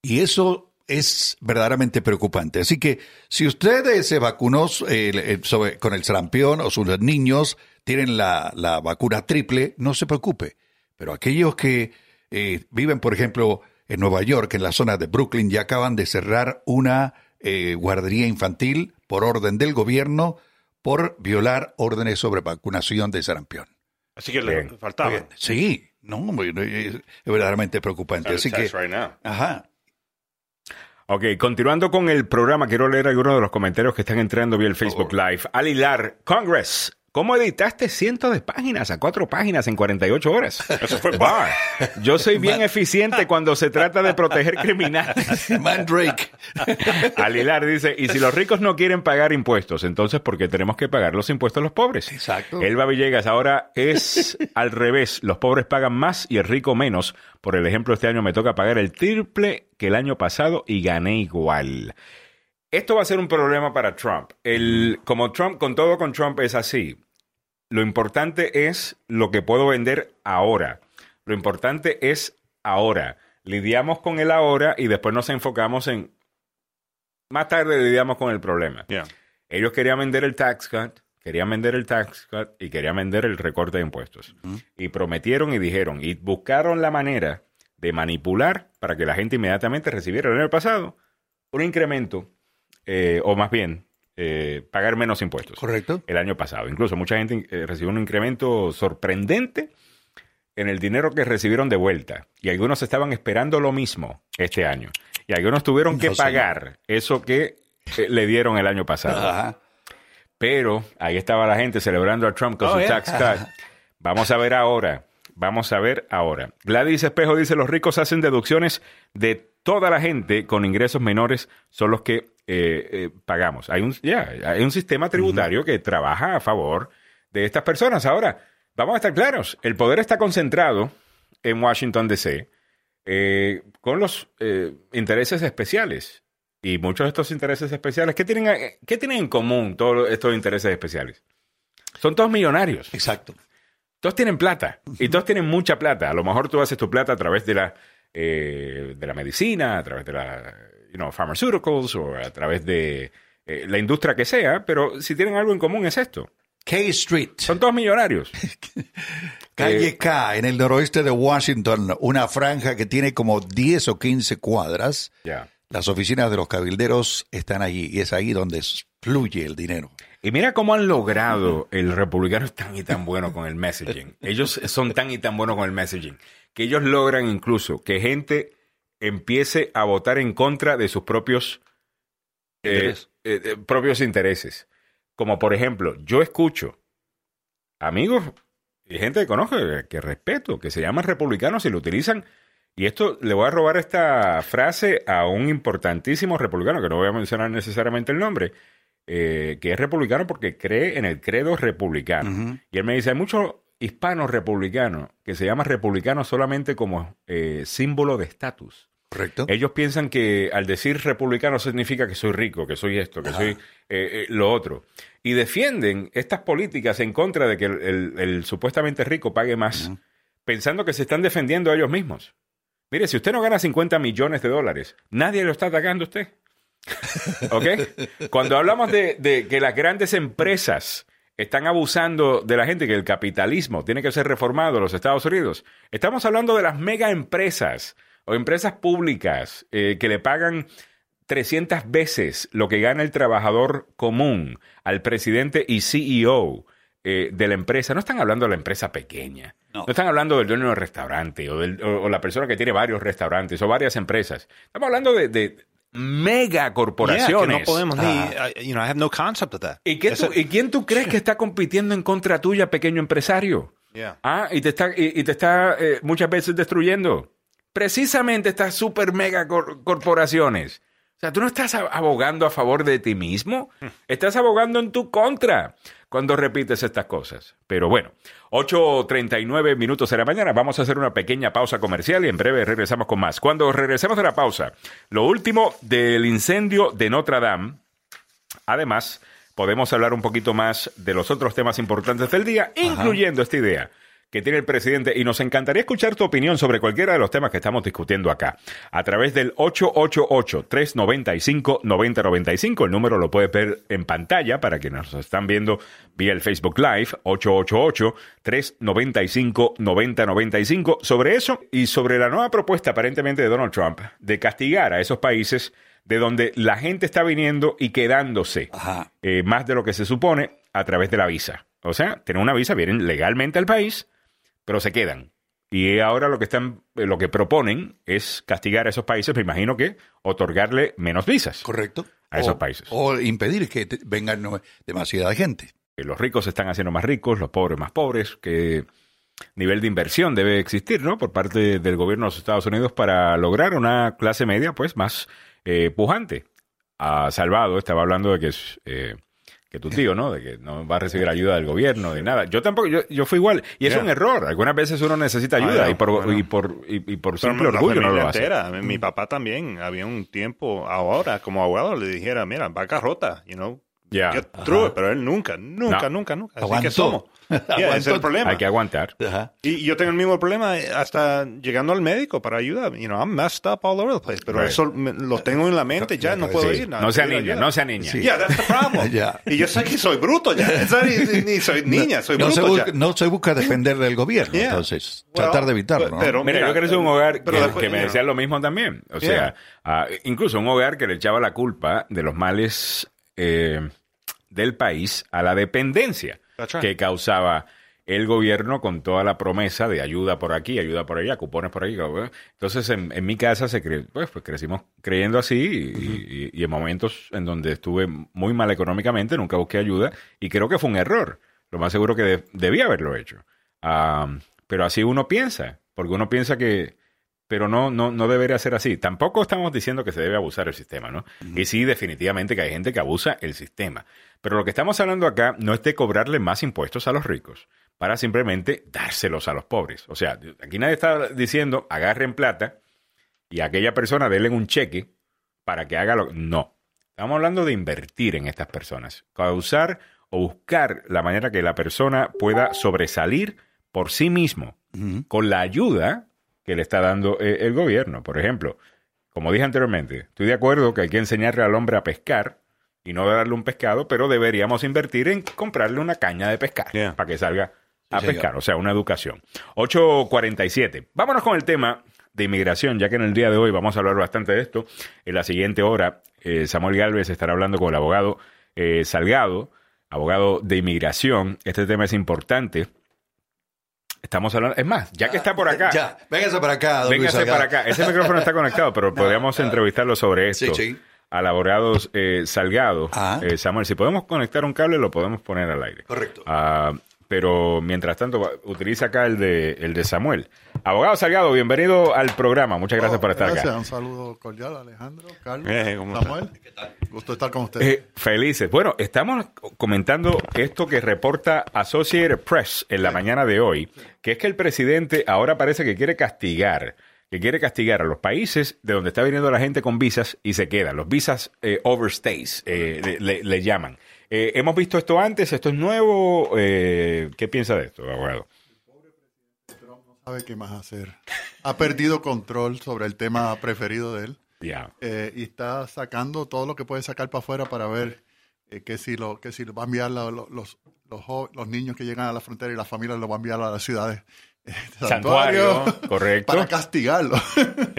Y eso es verdaderamente preocupante. Así que si usted se vacunó eh, con el sarampión o sus niños tienen la, la vacuna triple, no se preocupe. Pero aquellos que eh, viven, por ejemplo, en Nueva York, en la zona de Brooklyn, ya acaban de cerrar una eh, guardería infantil por orden del gobierno por violar órdenes sobre vacunación de sarampión. Así que le faltaba. Sí, no, es verdaderamente preocupante. Así que, ajá. Ok, continuando con el programa, quiero leer algunos de los comentarios que están entrando vía el Facebook Live. Alilar, Congress, ¿Cómo editaste cientos de páginas a cuatro páginas en 48 horas? Eso fue bar. Yo soy bien eficiente cuando se trata de proteger criminales. Mandrake. Alilar dice, y si los ricos no quieren pagar impuestos, entonces ¿por qué tenemos que pagar los impuestos los pobres? Exacto. Elba Villegas, ahora es al revés. Los pobres pagan más y el rico menos. Por el ejemplo, este año me toca pagar el triple que el año pasado y gané igual. Esto va a ser un problema para Trump. El, como Trump, con todo con Trump es así. Lo importante es lo que puedo vender ahora. Lo importante es ahora. Lidiamos con el ahora y después nos enfocamos en... Más tarde lidiamos con el problema. Ellos querían vender el tax cut, querían vender el tax cut y querían vender el recorte de impuestos. Y prometieron y dijeron y buscaron la manera de manipular para que la gente inmediatamente recibiera el año pasado un incremento, eh, o más bien eh, pagar menos impuestos. Correcto. El año pasado. Incluso mucha gente eh, recibió un incremento sorprendente en el dinero que recibieron de vuelta. Y algunos estaban esperando lo mismo este año. Y algunos tuvieron que pagar eso que eh, le dieron el año pasado. Pero ahí estaba la gente celebrando a Trump con oh, su tax cut. Vamos a ver ahora. Vamos a ver ahora. Gladys Espejo dice, los ricos hacen deducciones de toda la gente con ingresos menores son los que eh, eh, pagamos. Hay un, hay un sistema tributario que trabaja a favor de estas personas. Ahora, vamos a estar claros, el poder está concentrado en Washington, D.C., eh, con los intereses especiales. Y muchos de estos intereses especiales, ¿qué tienen, ¿qué tienen en común todos estos intereses especiales? Son todos millonarios. Exacto. Todos tienen plata y todos tienen mucha plata. A lo mejor tú haces tu plata a través de la, eh, de la medicina, a través de la you know, pharmaceuticals o a través de eh, la industria que sea, pero si tienen algo en común es esto. K Street. Son todos millonarios. Calle K, en el noroeste de Washington, una franja que tiene como 10 o 15 cuadras. Ya. Las oficinas de los cabilderos están allí y es ahí donde fluye el dinero. Y mira cómo han logrado, el republicano tan y tan bueno con el messaging. Ellos son tan y tan buenos con el messaging, que ellos logran incluso que gente empiece a votar en contra de sus propios, eh, eh, eh, propios intereses. Como por ejemplo, yo escucho amigos y gente que conozco, que respeto, que se llaman republicanos y lo utilizan. Y esto le voy a robar esta frase a un importantísimo republicano, que no voy a mencionar necesariamente el nombre, eh, que es republicano porque cree en el credo republicano. Y él me dice, hay muchos hispanos republicanos que se llaman republicanos solamente como eh, símbolo de estatus. Correcto. Ellos piensan que al decir republicano significa que soy rico, que soy esto, que soy eh, lo otro. Y defienden estas políticas en contra de que el, supuestamente rico pague más, pensando que se están defendiendo a ellos mismos. Mire, si usted no gana 50 millones de dólares, nadie lo está atacando a usted. ¿Ok? Cuando hablamos de, que las grandes empresas están abusando de la gente, que el capitalismo tiene que ser reformado en los Estados Unidos, estamos hablando de las mega empresas o empresas públicas eh, que le pagan 300 veces lo que gana el trabajador común al presidente y CEO eh, de la empresa. No están hablando de la empresa pequeña. No, están hablando del dueño del restaurante o, o, la persona que tiene varios restaurantes o varias empresas. Estamos hablando de, mega corporaciones. no podemos ni, ah. you know, I have no concept of that. ¿Y, quién tú crees que está compitiendo en contra tuya, pequeño empresario? Ah, y te está, y, te está eh, muchas veces destruyendo. Precisamente estas super mega corporaciones. O sea, tú no estás abogando a favor de ti mismo, hmm. estás abogando en tu contra cuando repites estas cosas. Pero bueno, 8.39 minutos de la mañana, vamos a hacer una pequeña pausa comercial y en breve regresamos con más. Cuando regresemos de la pausa, lo último del incendio de Notre Dame, además, podemos hablar un poquito más de los otros temas importantes del día, incluyendo esta idea que tiene el presidente y nos encantaría escuchar tu opinión sobre cualquiera de los temas que estamos discutiendo acá. A través del 888-395-9095, el número lo puedes ver en pantalla para quienes nos están viendo vía el Facebook Live, 888-395-9095, sobre eso y sobre la nueva propuesta aparentemente de Donald Trump de castigar a esos países de donde la gente está viniendo y quedándose eh, más de lo que se supone a través de la visa. O sea, tienen una visa, vienen legalmente al país, pero se quedan. Y ahora lo que están, lo que proponen es castigar a esos países, me imagino que otorgarle menos visas. Correcto. A esos países. O impedir que vengan demasiada gente. Los ricos se están haciendo más ricos, los pobres más pobres, que nivel de inversión debe existir, ¿no? Por parte del gobierno de los Estados Unidos para lograr una clase media, pues, más eh, pujante. Ha salvado, estaba hablando de que es, eh, que tu tío, ¿no? De que no va a recibir ayuda del gobierno, de nada. Yo tampoco, yo, yo fui igual. Y es un error. Algunas veces uno necesita ayuda y, por, y por, y, por simple orgullo no lo hace. Mi mm. papá también, había un tiempo ahora, como abogado, le dijera, mira, vaca rota, you know, ya. pero él nunca, nunca, nunca, nunca. Así que somos. es el problema. Hay que aguantar. Y yo tengo el mismo problema hasta llegando al médico para ayudar. You know, I'm messed up all over the place. Pero eso lo tengo en la mente ya, no puedo ir. No sea niña, no sea niña. Yeah, that's the problem. Y yo sé que soy bruto ya. Ni, soy niña, soy bruto no ya. No se busca defender del gobierno, entonces tratar de evitarlo. Pero, mira, yo crecí en un hogar que, me decía lo mismo también. O sea, ah, incluso un hogar que le echaba la culpa de los males eh, del país a la dependencia que causaba el gobierno con toda la promesa de ayuda por aquí, ayuda por allá, cupones por ahí. Entonces, en, mi casa se pues, pues, crecimos creyendo así y, en momentos en donde estuve muy mal económicamente nunca busqué ayuda y creo que fue un error. Lo más seguro que debía haberlo hecho. pero así uno piensa, porque uno piensa que, pero no, no, no debería ser así. Tampoco estamos diciendo que se debe abusar el sistema, ¿no? Y sí, definitivamente que hay gente que abusa el sistema. Pero lo que estamos hablando acá no es de cobrarle más impuestos a los ricos para simplemente dárselos a los pobres. O sea, aquí nadie está diciendo agarren plata y a aquella persona denle un cheque para que haga lo... No. Estamos hablando de invertir en estas personas, causar o buscar la manera que la persona pueda sobresalir por sí mismo, con la ayuda que le está dando eh, el gobierno. Por ejemplo, como dije anteriormente, estoy de acuerdo que hay que enseñarle al hombre a pescar y no darle un pescado, pero deberíamos invertir en comprarle una caña de pescar para que salga a pescar, o sea, una educación. 8.47. Vámonos con el tema de inmigración, ya que en el día de hoy vamos a hablar bastante de esto. En la siguiente hora, eh, Samuel Galvez estará hablando con el abogado eh, Salgado, abogado de inmigración. Este tema es importante. Estamos hablando, es más, ya que está por acá. Ya, véngase para acá. Don véngase para acá. Ese micrófono está conectado, pero podríamos entrevistarlo sobre esto. Sí, sí. Al abogado eh, Salgado. Ah. Samuel, si podemos conectar un cable, lo podemos poner al aire. Correcto. Ah, pero mientras tanto utiliza acá el de, el de Samuel. Abogado Salgado, bienvenido al programa. Muchas gracias por estar gracias. acá. Un saludo cordial, Alejandro, Carlos, eh, Samuel. ¿Qué tal? Gusto estar con ustedes. Eh, felices. Bueno, estamos comentando esto que reporta Associated Press en la mañana de hoy, que es que el presidente ahora parece que quiere castigar que quiere castigar a los países de donde está viniendo la gente con visas y se quedan. Los visas eh, overstays le llaman. Eh, hemos visto esto antes, esto es nuevo. Eh, ¿Qué piensa de esto, abogado? El pobre presidente Trump no sabe qué más hacer. Ha perdido control sobre el tema preferido de él. Eh, y está sacando todo lo que puede sacar para afuera para ver que si lo que si va a enviar los, los, los, niños que llegan a la frontera y las familias lo va a enviar a las ciudades. Santuario, correcto. Para castigarlo.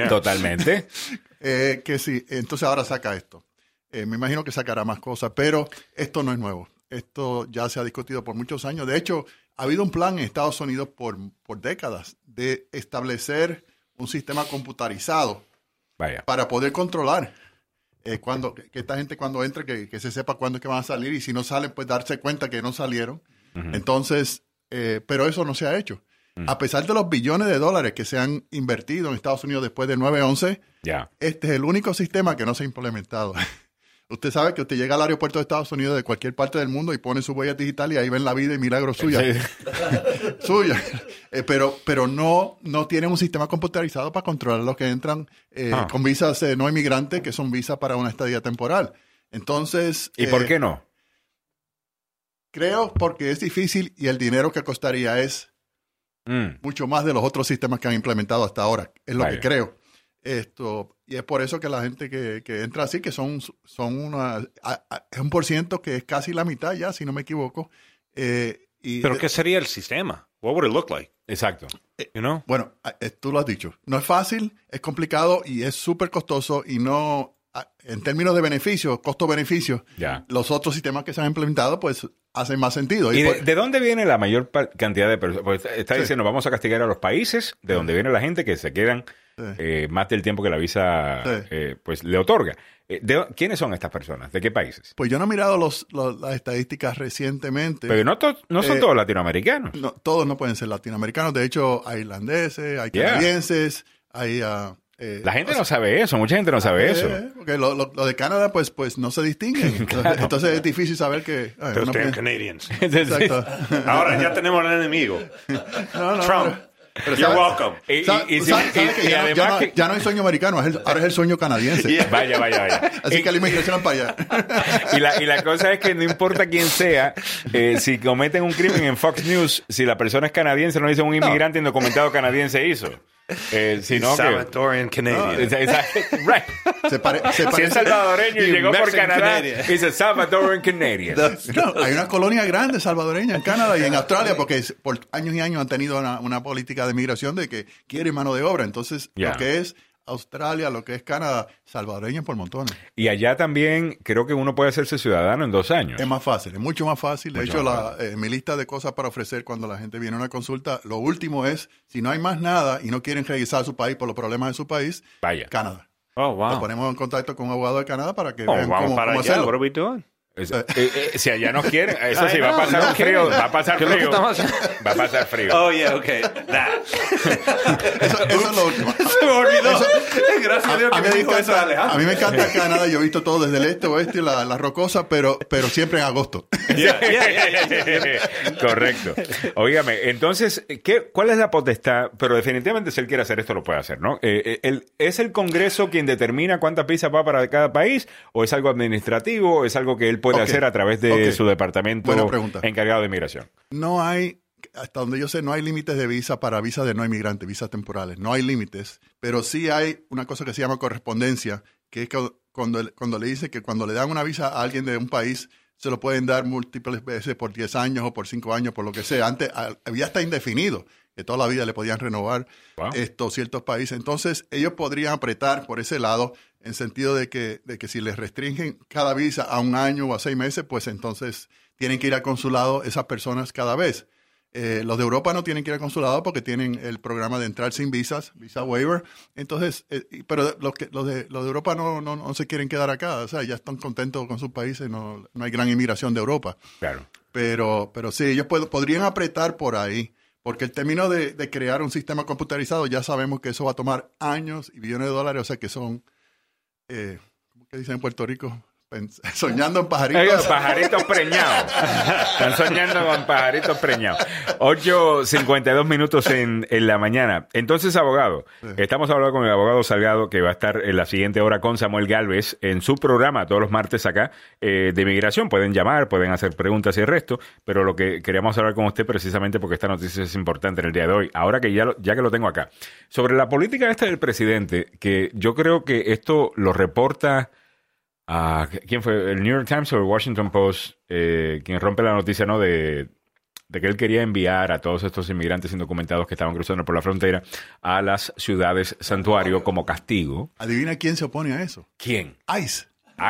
Totalmente. que sí, entonces ahora saca esto. Eh, me imagino que sacará más cosas, pero esto no es nuevo. Esto ya se ha discutido por muchos años. De hecho, ha habido un plan en Estados Unidos por, por décadas de establecer un sistema computarizado para poder controlar eh, cuando, que esta gente cuando entre, que, se sepa cuándo es que van a salir y si no salen, pues darse cuenta que no salieron. Entonces, eh, pero eso no se ha hecho. Mm. A pesar de los billones de dólares que se han invertido en Estados Unidos después del 9-11, este es el único sistema que no se ha implementado. Usted sabe que usted llega al aeropuerto de Estados Unidos de cualquier parte del mundo y pone su huella digital y ahí ven la vida y milagros suya. suya. Eh, pero pero no, no tienen un sistema computarizado para controlar los que entran eh, ah. con visas eh, no inmigrantes, que son visas para una estadía temporal. Entonces. ¿Y por qué no? Creo porque es difícil y el dinero que costaría es mm. mucho más de los otros sistemas que han implementado hasta ahora. Es lo que creo. Esto, y es por eso que la gente que, entra así, que son, son una, es un por ciento que es casi la mitad ya, si no me equivoco. Eh, y ¿Pero qué sería el sistema? What would it look like? Exacto. Eh, bueno, eh, tú lo has dicho. No es fácil, es complicado y es súper costoso y no, en términos de beneficio, costo-beneficio, los otros sistemas que se han implementado, pues hacen más sentido. ¿Y, de, dónde viene la mayor cantidad de personas? Pues, está diciendo, vamos a castigar a los países de donde viene la gente que se quedan eh, más del tiempo que la visa eh, pues le otorga. Eh, ¿Quiénes son estas personas? ¿De qué países? Pues yo no he mirado los, las estadísticas recientemente. Pero no, no son todos latinoamericanos. No, todos no pueden ser latinoamericanos. De hecho, hay irlandeses, hay canadienses, hay... Uh, la gente no sabe eso, mucha gente no sabe eso. Porque lo, de Canadá, pues, pues no se distinguen. Entonces es difícil saber que. Pero ustedes Canadians. Exacto. Ahora ya tenemos al enemigo. Trump. You're welcome. Y, ya, no, hay sueño americano, ahora es el sueño canadiense. Vaya, vaya, vaya. Así que la inmigración para allá. y, la, y la cosa es que no importa quién sea, eh, si cometen un crimen en Fox News, si la persona es canadiense, no dice un inmigrante indocumentado canadiense hizo. Eh, sino Salvadorian Canadian. right. Se pare, se si es salvadoreño y llegó por Canadá, dice Salvadorian Canadian. No, hay una colonia grande salvadoreña en Canadá y en Australia porque por años y años han tenido una, una política de migración de que quiere mano de obra. Entonces, lo que es Australia, lo que es Canadá, salvadoreños por montones. Y allá también creo que uno puede hacerse ciudadano en dos años. Es más fácil, es mucho más fácil. de hecho, la, eh, mi lista de cosas para ofrecer cuando la gente viene a una consulta, lo último es, si no hay más nada y no quieren regresar a su país por los problemas de su país, Vaya. Canadá. Oh, wow. Nos ponemos en contacto con un abogado de Canadá para que oh, vean cómo hacerlo. Eh, eh, si allá nos quieren, eso sí, va a pasar un frío, va a pasar frío. Va a pasar frío. Oh, yeah, ok. Nah. eso, es lo último. Se me olvidó. Gracias a, Dios que me, dijo eso Alejandro. A mí me encanta Canadá, yo he visto todo desde el este, oeste la, la rocosa, pero, pero siempre en agosto. Correcto. Óigame, entonces, ¿qué, ¿cuál es la potestad? Pero definitivamente si él quiere hacer esto, lo puede hacer, ¿no? Eh, el, ¿Es el Congreso quien determina cuántas pizzas va para cada país? ¿O es algo administrativo? ¿O es algo que él puede puede hacer a través de su departamento encargado de inmigración? No hay, hasta donde yo sé, no hay límites de visa para visas de no inmigrantes, visas temporales. No hay límites, pero sí hay una cosa que se llama correspondencia, que es cuando, cuando le dice que cuando le dan una visa a alguien de un país, se lo pueden dar múltiples veces por 10 años o por 5 años, por lo que sea. Antes había hasta indefinido, que toda la vida le podían renovar estos ciertos países. Entonces, ellos podrían apretar por ese lado, en sentido de que, de que si les restringen cada visa a un año o a seis meses, pues entonces tienen que ir al consulado esas personas cada vez. Eh, los de Europa no tienen que ir al consulado porque tienen el programa de entrar sin visas, visa waiver. Entonces, eh, pero los, que, los, de, los de Europa no, no, no, se quieren quedar acá. O sea, ya están contentos con sus países, no, no hay gran inmigración de Europa. Claro. Pero, pero sí, ellos podrían apretar por ahí. Porque el término de, crear un sistema computarizado ya sabemos que eso va a tomar años y billones de dólares, o sea que son, eh, ¿cómo que dicen en Puerto Rico? Soñando en pajaritos. pajaritos preñados. Están soñando con pajaritos preñados. 8.52 minutos en, en, la mañana. Entonces, abogado, estamos hablando con el abogado Salgado que va a estar en la siguiente hora con Samuel Galvez en su programa todos los martes acá eh, de inmigración. Pueden llamar, pueden hacer preguntas y el resto, pero lo que queríamos hablar con usted precisamente porque esta noticia es importante en el día de hoy, ahora que ya, lo, ya que lo tengo acá. Sobre la política esta del presidente, que yo creo que esto lo reporta ¿Quién fue? ¿El New York Times o el Washington Post? Eh, quien rompe la noticia, ¿no? De, que él quería enviar a todos estos inmigrantes indocumentados que estaban cruzando por la frontera a las ciudades santuario como castigo. Adivina quién se opone a eso. ¿Quién? ICE.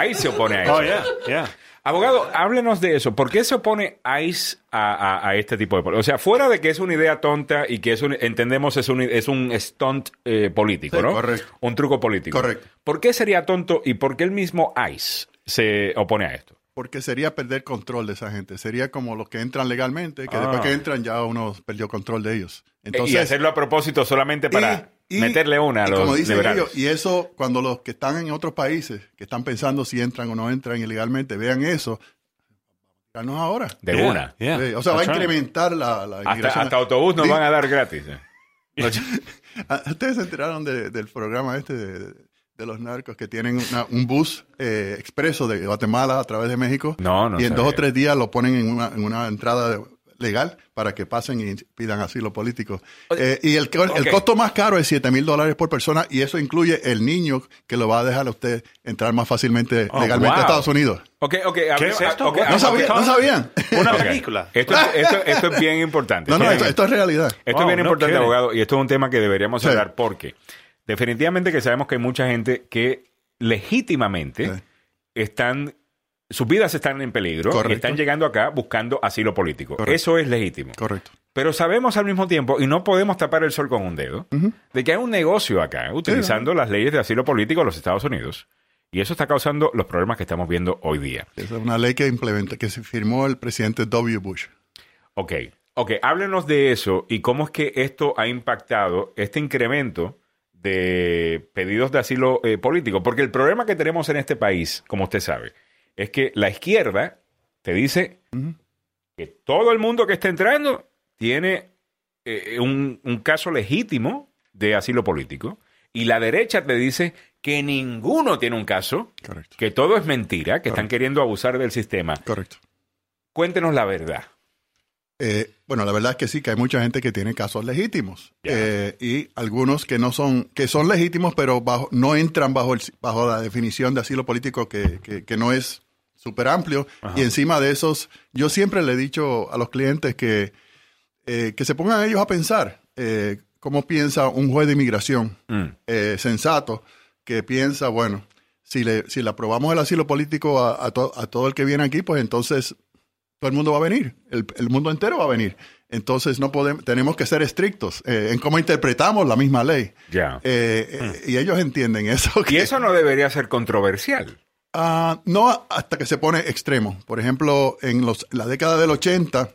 ICE se opone a eso. Oh, yeah, yeah. Abogado, háblenos de eso. ¿Por qué se opone ICE a, este tipo de... O sea, fuera de que es una idea tonta y que es un, entendemos es un, es un stunt eh, político, ¿no? Correcto. Un truco político. Correcto. ¿Por qué sería tonto y por qué el mismo ICE se opone a esto? Porque sería perder control de esa gente. Sería como los que entran legalmente, que después que ah. entran ya uno perdió control de ellos. Entonces, y hacerlo a propósito solamente para meterle una a los como dicen ellos, y eso cuando los que están en otros países, que están pensando si entran o no entran ilegalmente, vean eso, no ahora. De una. o sea, va a incrementar la, la hasta, hasta, autobús nos van a dar gratis. Ah, Ustedes se enteraron del programa este de, los narcos que tienen un bus eh, expreso de Guatemala a través de México. No, no. Y en dos o tres días lo ponen en una, en una entrada de, legal para que pasen y pidan asilo político. Eh, y el, el costo más caro es 7 mil dólares por persona y eso incluye el niño que lo va a dejar a usted entrar más fácilmente oh, legalmente a Estados Unidos. Ok, ok. ¿Qué es esto? no, sabían. Una película. Esto, esto, es bien importante. No, no, esto, es realidad. Esto es bien importante, abogado, y esto es un tema que deberíamos hablar porque definitivamente que sabemos que hay mucha gente que legítimamente están sus vidas están en peligro y están llegando acá buscando asilo político. Eso es legítimo. Correcto. Pero sabemos al mismo tiempo, y no podemos tapar el sol con un dedo, de que hay un negocio acá utilizando las leyes de asilo político de los Estados Unidos. Y eso está causando los problemas que estamos viendo hoy día. Esa es una ley que implementa, que se firmó el presidente W. Bush. Ok, ok, háblenos de eso y cómo es que esto ha impactado este incremento de pedidos de asilo eh, político. Porque el problema que tenemos en este país, como usted sabe, es que la izquierda te dice que todo el mundo que está entrando tiene eh, un, caso legítimo de asilo político. Y la derecha te dice que ninguno tiene un caso, que todo es mentira, que están queriendo abusar del sistema. Correcto. Cuéntenos la verdad. Eh, bueno, la verdad es que sí, que hay mucha gente que tiene casos legítimos eh, y algunos que no son, que son legítimos, pero bajo, no entran bajo, el, bajo la definición de asilo político que, que no es súper amplio. Y encima de esos, yo siempre le he dicho a los clientes que, eh, que se pongan ellos a pensar eh, cómo piensa un juez de inmigración mm. eh, sensato que piensa, bueno, si le, si le aprobamos el asilo político a, a, todo el que viene aquí, pues entonces todo el mundo va a venir, el, el mundo entero va a venir. Entonces no podemos, tenemos que ser estrictos en cómo interpretamos la misma ley. Ya. Mm. Y ellos entienden eso. Y eso no debería ser controversial. Ah, no hasta que se pone extremo. Por ejemplo, en los, la década del 80,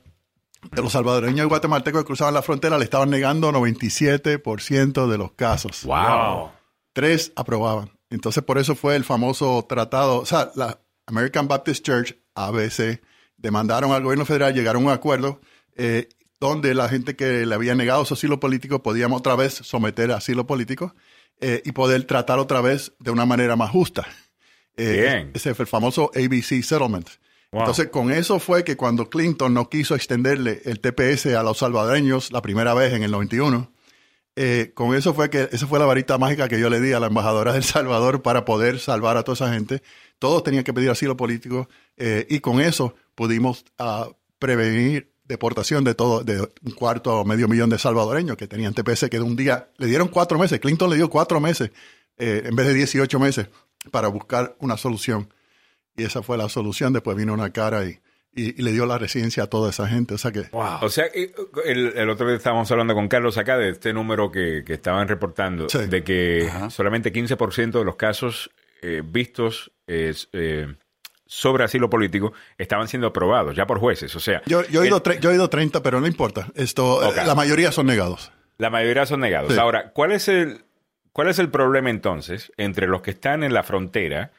de los salvadoreños y guatemaltecos que cruzaban la frontera le estaban negando 97% de los casos. ¡Wow! Tres aprobaban. Entonces, por eso fue el famoso tratado. O sea, la American Baptist Church, ABC, demandaron al gobierno federal, llegaron a un acuerdo eh, donde la gente que le había negado su asilo político podíamos otra vez someter a asilo político eh, y poder tratar otra vez de una manera más justa. Eh, ese fue el famoso ABC Settlement. Entonces, con eso fue que cuando Clinton no quiso extenderle el TPS a los salvadoreños la primera vez en el 91, eh, con eso fue que esa fue la varita mágica que yo le di a la embajadora del Salvador para poder salvar a toda esa gente. Todos tenían que pedir asilo político eh, y con eso pudimos uh, prevenir deportación de todo, de un cuarto o medio millón de salvadoreños que tenían TPS, que de un día le dieron cuatro meses. Clinton le dio cuatro meses eh, en vez de 18 meses para buscar una solución. Y esa fue la solución. Después vino una cara y, y, le dio la residencia a toda esa gente. O sea que. O sea, el, otro día estábamos hablando con Carlos acá de este número que, que estaban reportando, de que solamente 15% de los casos eh, vistos es, eh, sobre asilo político estaban siendo aprobados ya por jueces. O sea, yo, yo, he, ido yo he ido 30, pero no importa. Esto, la mayoría son negados. La mayoría son negados. Ahora, ¿cuál es el cuál es el problema entonces entre los que están en la frontera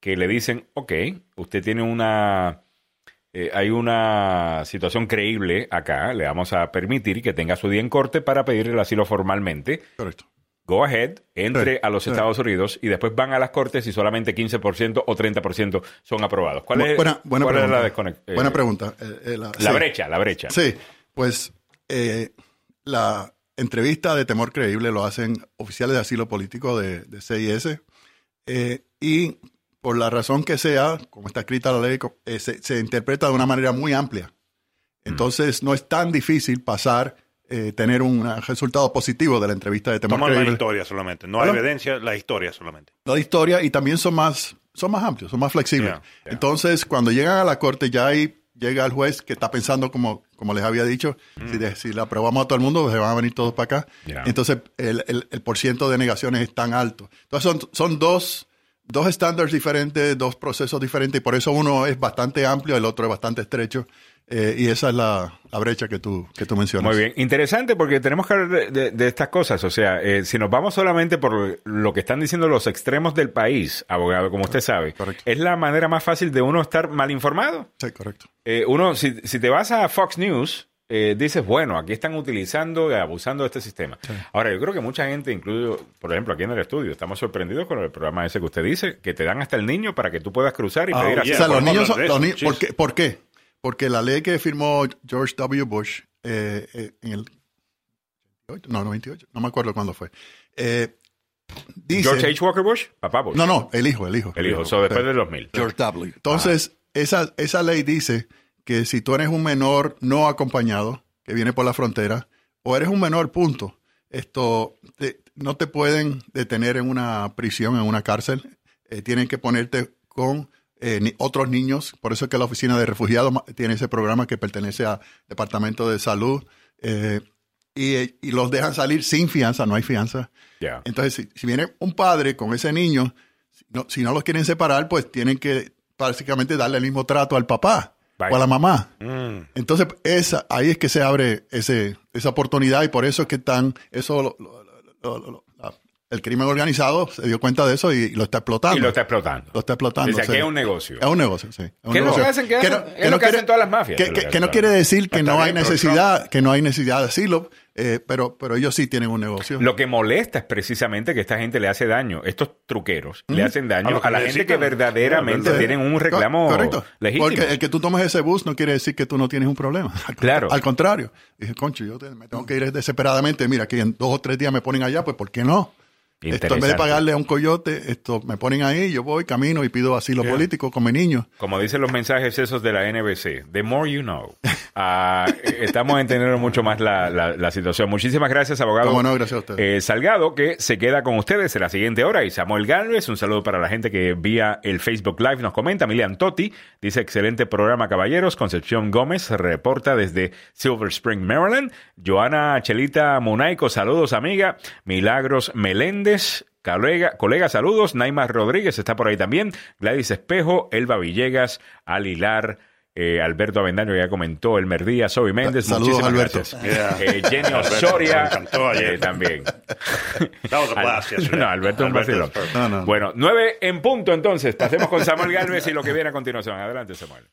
que le dicen, ok, usted tiene una eh, hay una situación creíble acá, le vamos a permitir que tenga su día en corte para pedir el asilo formalmente. Correcto go ahead, entre a los Estados Unidos y después van a las cortes y solamente 15% o 30% son aprobados. ¿Cuál es, buena, buena cuál pregunta. es la Buena pregunta. Eh, eh, la, la brecha, la brecha. Sí, pues eh, la entrevista de temor creíble lo hacen oficiales de asilo político de, de CIS y por la razón que sea, como está escrita la ley, se, se interpreta de una manera muy amplia. Mm. Entonces no es tan difícil pasar eh, tener un resultado positivo de la entrevista de temor Toman la historia solamente, no hay evidencia, la historia solamente. La historia y también son más, son más amplios, son más flexibles. Entonces, cuando llegan a la corte, ya ahí llega el juez que está pensando, como, como les había dicho, si, mm. si le aprobamos a todo el mundo, se van a venir todos para acá. Entonces, el, el, el porciento de negaciones es tan alto. Entonces, son, son dos dos estándares diferentes, dos procesos diferentes, y por eso uno es bastante amplio, el otro es bastante estrecho. Eh, y esa es la, brecha que tú, que tú mencionas. Muy bien. Interesante porque tenemos que hablar de, estas cosas. O sea, eh, si nos vamos solamente por lo que están diciendo los extremos del país, abogado, como usted sabe, es la manera más fácil de uno estar mal informado. Sí, correcto. Eh, uno, si, si te vas a Fox News, dices, bueno, aquí están utilizando y abusando de este sistema. Ahora, yo creo que mucha gente, incluso, por ejemplo, aquí en el estudio, estamos sorprendidos con el programa ese que usted dice, que te dan hasta el niño para que tú puedas cruzar y ah, pedir O sea, los niños, los niños ¿por, qué, ¿por qué? Porque la ley que firmó George W. Bush eh, eh, en el no, 98, no me acuerdo cuándo fue. Eh, George H. Walker Bush, papá Bush. No, no, el hijo, el hijo. El hijo, so, después del 2000. George W. Entonces, esa, esa ley dice que si tú eres un menor no acompañado, que viene por la frontera, o eres un menor, punto, esto no te pueden detener en una prisión, en una cárcel, tienen que ponerte con eh, otros niños. Por eso es que la Oficina de Refugiados tiene ese programa que pertenece al Departamento de Salud. Eh, y, los dejan salir sin fianza, no hay fianza. Entonces, si, viene un padre con ese niño, si no, los quieren separar, pues tienen que básicamente darle el mismo trato al papá o a la mamá. Mm. Entonces, esa, ahí es que se abre ese, esa oportunidad y por eso es que están, eso el crimen organizado se dio cuenta de eso y lo está explotando. Y lo está explotando. Lo está explotando. Dice que es un negocio. Es un negocio, sí. ¿Qué es lo que hacen? ¿Qué es lo que hacen todas las mafias? Que, no quiere decir que no hay necesidad, que no hay necesidad de asilo, eh, pero, pero ellos sí tienen un negocio. Lo que molesta es precisamente que esta gente le hace daño, estos truqueros le hacen daño a, la gente que verdaderamente tienen un reclamo Correcto. legítimo. Porque el que tú tomes ese bus no quiere decir que tú no tienes un problema. Claro. Al contrario. Dije, concho, yo me tengo que ir desesperadamente. Mira, que en dos o tres días me ponen allá, pues ¿por qué no? Esto, en vez de pagarle a un coyote, esto me ponen ahí, yo voy, camino y pido asilo político con mi niño. Como dicen los mensajes esos de la NBC, the more you know. Ah, estamos entendiendo mucho más la, la, situación. Muchísimas gracias, abogado. Gracias a usted. Eh, Salgado, que se queda con ustedes en la siguiente hora. Y Samuel Galvez, un saludo para la gente que vía el Facebook Live nos comenta. Milian Totti dice, excelente programa, caballeros. Concepción Gómez reporta desde Silver Spring, Maryland. Joana Chelita Munaico, saludos, amiga. Milagros Meléndez, Colega, colega, saludos. Naima Rodríguez está por ahí también. Gladys Espejo, Elba Villegas, Alilar, eh, Alberto Avendaño ya comentó, El Merdía, Soy Méndez, Saludos, muchísimas Alberto. gracias. Eh, Jenny Osoria eh, también. no, Alberto un vacilón. Bueno, nueve en punto entonces. Pasemos con Samuel Galvez y lo que viene a continuación. Adelante, Samuel.